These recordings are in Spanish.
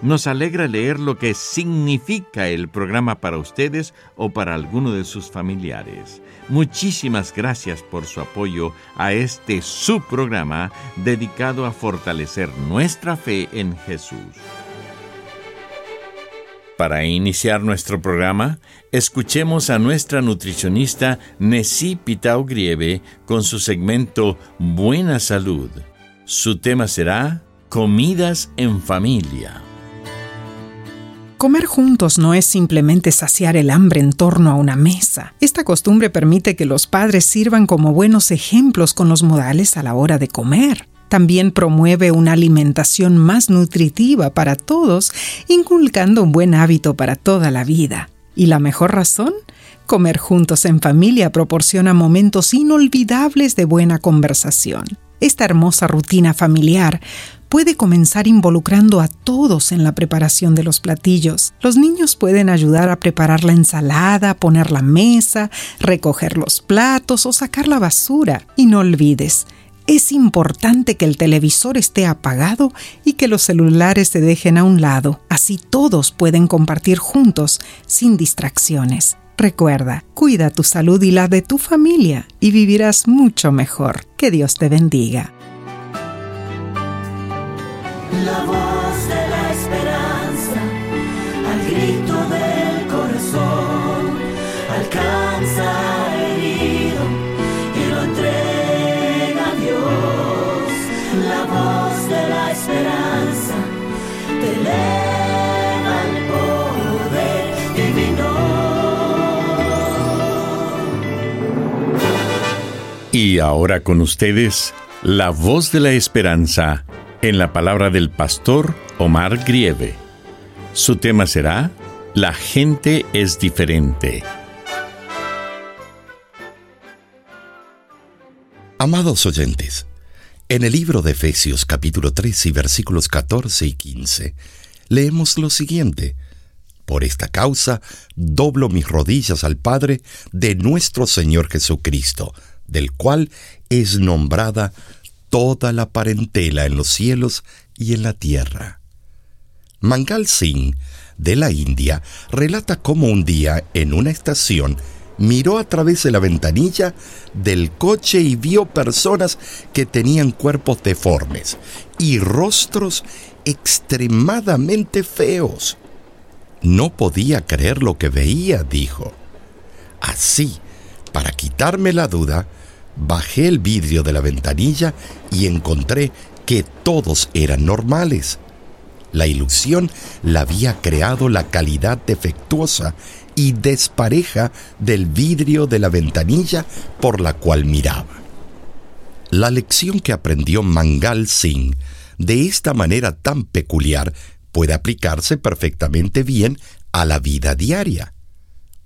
Nos alegra leer lo que significa el programa para ustedes o para alguno de sus familiares. Muchísimas gracias por su apoyo a este subprograma dedicado a fortalecer nuestra fe en Jesús. Para iniciar nuestro programa, escuchemos a nuestra nutricionista Nessie Pitao Grieve con su segmento Buena Salud. Su tema será Comidas en Familia. Comer juntos no es simplemente saciar el hambre en torno a una mesa. Esta costumbre permite que los padres sirvan como buenos ejemplos con los modales a la hora de comer. También promueve una alimentación más nutritiva para todos, inculcando un buen hábito para toda la vida. ¿Y la mejor razón? Comer juntos en familia proporciona momentos inolvidables de buena conversación. Esta hermosa rutina familiar puede comenzar involucrando a todos en la preparación de los platillos. Los niños pueden ayudar a preparar la ensalada, poner la mesa, recoger los platos o sacar la basura. Y no olvides, es importante que el televisor esté apagado y que los celulares se dejen a un lado. Así todos pueden compartir juntos, sin distracciones. Recuerda, cuida tu salud y la de tu familia y vivirás mucho mejor. Que Dios te bendiga. La voz de la esperanza, al grito del corazón, alcanza herido y lo entrega a Dios. La voz de la esperanza te eleva al poder divino. Y ahora con ustedes, la voz de la esperanza en la palabra del pastor Omar Grieve. Su tema será La gente es diferente. Amados oyentes, en el libro de Efesios capítulo 3 y versículos 14 y 15, leemos lo siguiente. Por esta causa doblo mis rodillas al Padre de nuestro Señor Jesucristo, del cual es nombrada toda la parentela en los cielos y en la tierra. Mangal Singh, de la India, relata cómo un día, en una estación, miró a través de la ventanilla del coche y vio personas que tenían cuerpos deformes y rostros extremadamente feos. No podía creer lo que veía, dijo. Así, para quitarme la duda, bajé el vidrio de la ventanilla y encontré que todos eran normales. La ilusión la había creado la calidad defectuosa y despareja del vidrio de la ventanilla por la cual miraba. La lección que aprendió Mangal Singh de esta manera tan peculiar puede aplicarse perfectamente bien a la vida diaria.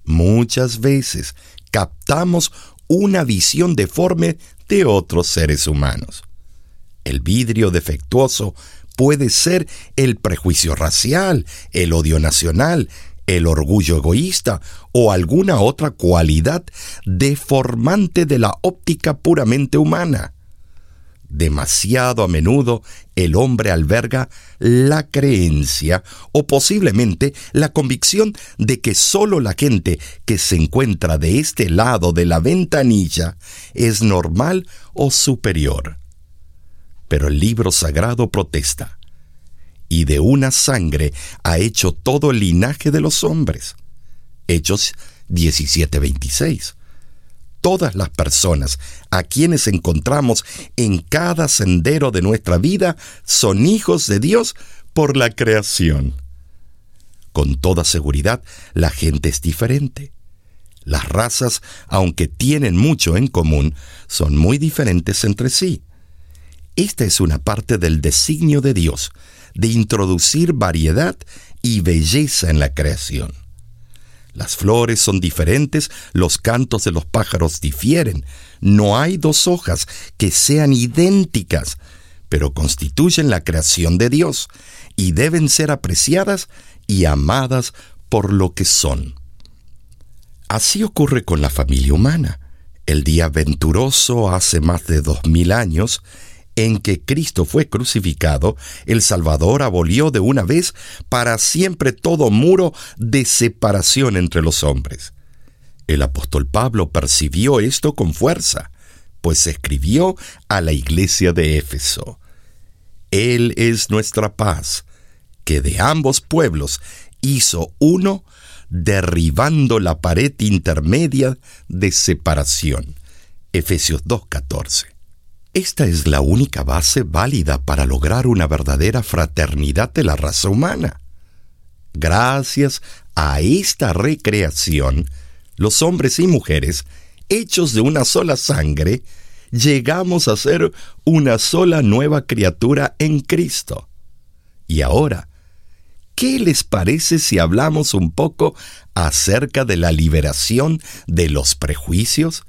Muchas veces captamos una visión deforme de otros seres humanos. El vidrio defectuoso puede ser el prejuicio racial, el odio nacional, el orgullo egoísta o alguna otra cualidad deformante de la óptica puramente humana. Demasiado a menudo el hombre alberga la creencia o posiblemente la convicción de que solo la gente que se encuentra de este lado de la ventanilla es normal o superior. Pero el libro sagrado protesta. Y de una sangre ha hecho todo el linaje de los hombres. Hechos 17:26 todas las personas a quienes encontramos en cada sendero de nuestra vida son hijos de Dios por la creación. Con toda seguridad, la gente es diferente. Las razas, aunque tienen mucho en común, son muy diferentes entre sí. Esta es una parte del designio de Dios, de introducir variedad y belleza en la creación. Las flores son diferentes, los cantos de los pájaros difieren. No hay dos hojas que sean idénticas, pero constituyen la creación de Dios y deben ser apreciadas y amadas por lo que son. Así ocurre con la familia humana. El día venturoso hace más de dos mil años en que Cristo fue crucificado, el Salvador abolió de una vez para siempre todo muro de separación entre los hombres. El apóstol Pablo percibió esto con fuerza, pues escribió a la iglesia de Éfeso. Él es nuestra paz, que de ambos pueblos hizo uno, derribando la pared intermedia de separación. Efesios 2.14. Esta es la única base válida para lograr una verdadera fraternidad de la raza humana. Gracias a esta recreación, los hombres y mujeres, hechos de una sola sangre, llegamos a ser una sola nueva criatura en Cristo. Y ahora, ¿qué les parece si hablamos un poco acerca de la liberación de los prejuicios?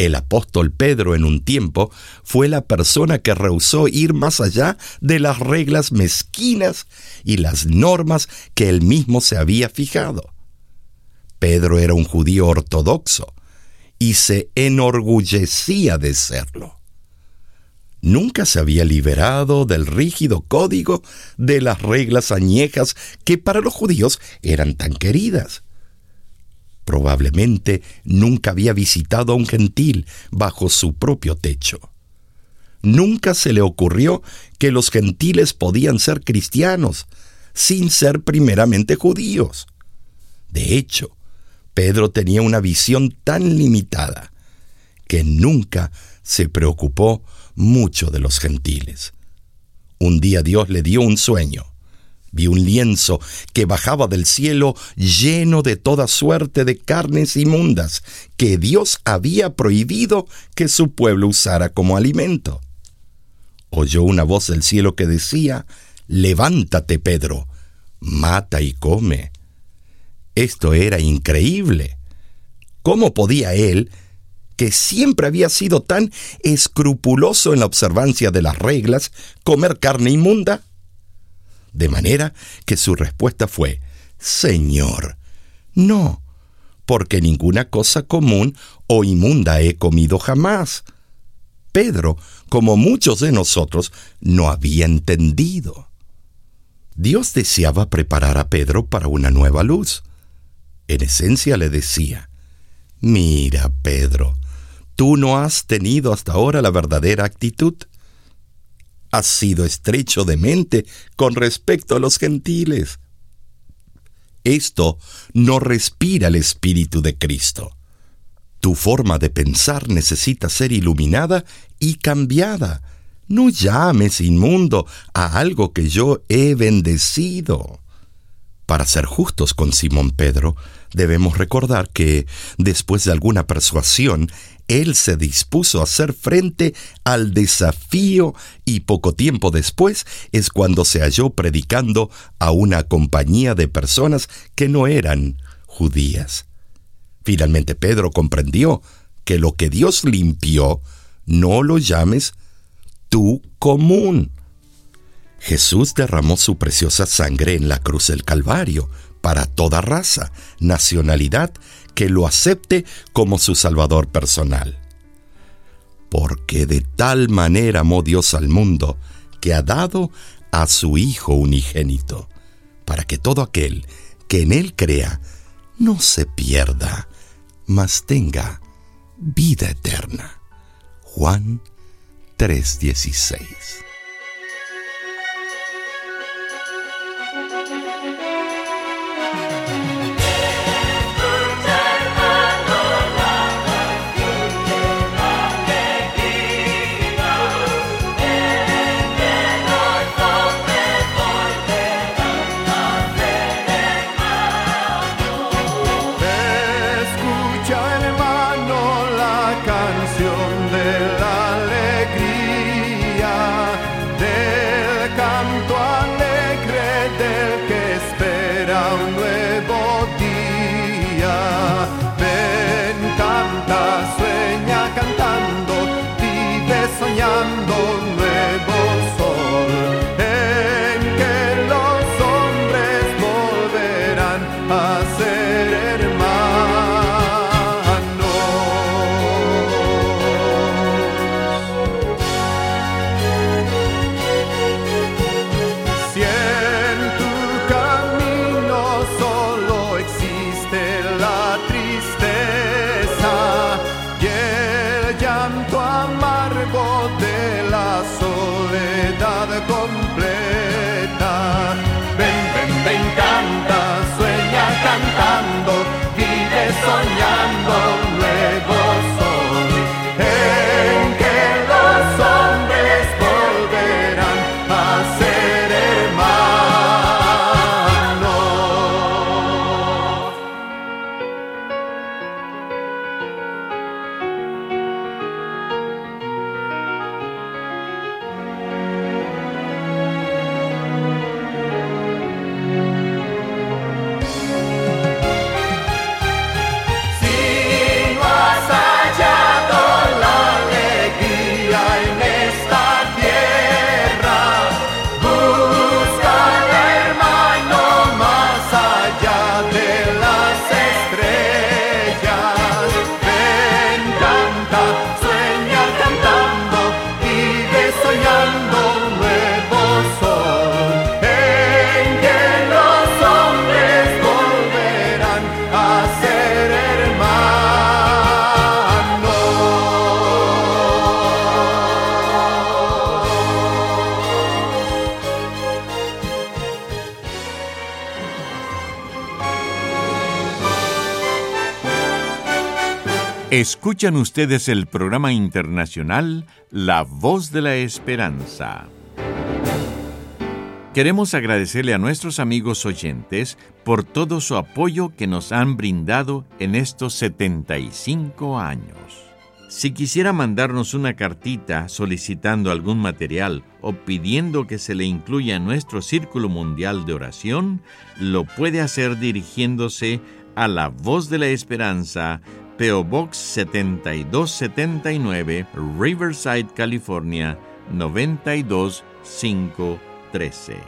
El apóstol Pedro en un tiempo fue la persona que rehusó ir más allá de las reglas mezquinas y las normas que él mismo se había fijado. Pedro era un judío ortodoxo y se enorgullecía de serlo. Nunca se había liberado del rígido código de las reglas añejas que para los judíos eran tan queridas. Probablemente nunca había visitado a un gentil bajo su propio techo. Nunca se le ocurrió que los gentiles podían ser cristianos sin ser primeramente judíos. De hecho, Pedro tenía una visión tan limitada que nunca se preocupó mucho de los gentiles. Un día Dios le dio un sueño Vi un lienzo que bajaba del cielo lleno de toda suerte de carnes inmundas que Dios había prohibido que su pueblo usara como alimento. Oyó una voz del cielo que decía, Levántate, Pedro, mata y come. Esto era increíble. ¿Cómo podía él, que siempre había sido tan escrupuloso en la observancia de las reglas, comer carne inmunda? De manera que su respuesta fue, Señor, no, porque ninguna cosa común o inmunda he comido jamás. Pedro, como muchos de nosotros, no había entendido. Dios deseaba preparar a Pedro para una nueva luz. En esencia le decía, Mira, Pedro, tú no has tenido hasta ahora la verdadera actitud has sido estrecho de mente con respecto a los gentiles. Esto no respira el Espíritu de Cristo. Tu forma de pensar necesita ser iluminada y cambiada. No llames inmundo a algo que yo he bendecido. Para ser justos con Simón Pedro, debemos recordar que, después de alguna persuasión, él se dispuso a hacer frente al desafío y poco tiempo después es cuando se halló predicando a una compañía de personas que no eran judías. Finalmente Pedro comprendió que lo que Dios limpió, no lo llames tú común. Jesús derramó su preciosa sangre en la cruz del Calvario para toda raza, nacionalidad, que lo acepte como su Salvador personal. Porque de tal manera amó Dios al mundo, que ha dado a su Hijo unigénito, para que todo aquel que en Él crea no se pierda, mas tenga vida eterna. Juan 3:16 ser hermano. Escuchan ustedes el programa internacional La Voz de la Esperanza. Queremos agradecerle a nuestros amigos oyentes por todo su apoyo que nos han brindado en estos 75 años. Si quisiera mandarnos una cartita solicitando algún material o pidiendo que se le incluya en nuestro Círculo Mundial de Oración, lo puede hacer dirigiéndose a La Voz de la Esperanza, PO Box 7279, Riverside, California 92513.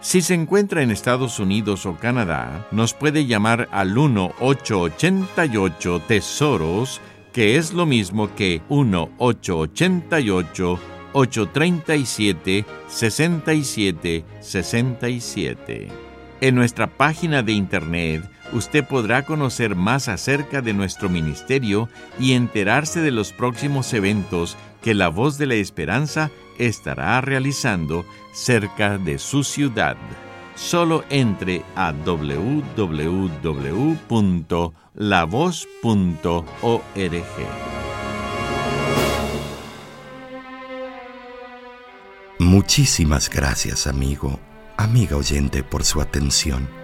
Si se encuentra en Estados Unidos o Canadá, nos puede llamar al 1-888 Tesoros, que es lo mismo que 1-888 837 6767. En nuestra página de internet usted podrá conocer más acerca de nuestro ministerio y enterarse de los próximos eventos que la voz de la esperanza estará realizando cerca de su ciudad. Solo entre a www.lavoz.org. Muchísimas gracias, amigo, amiga oyente, por su atención.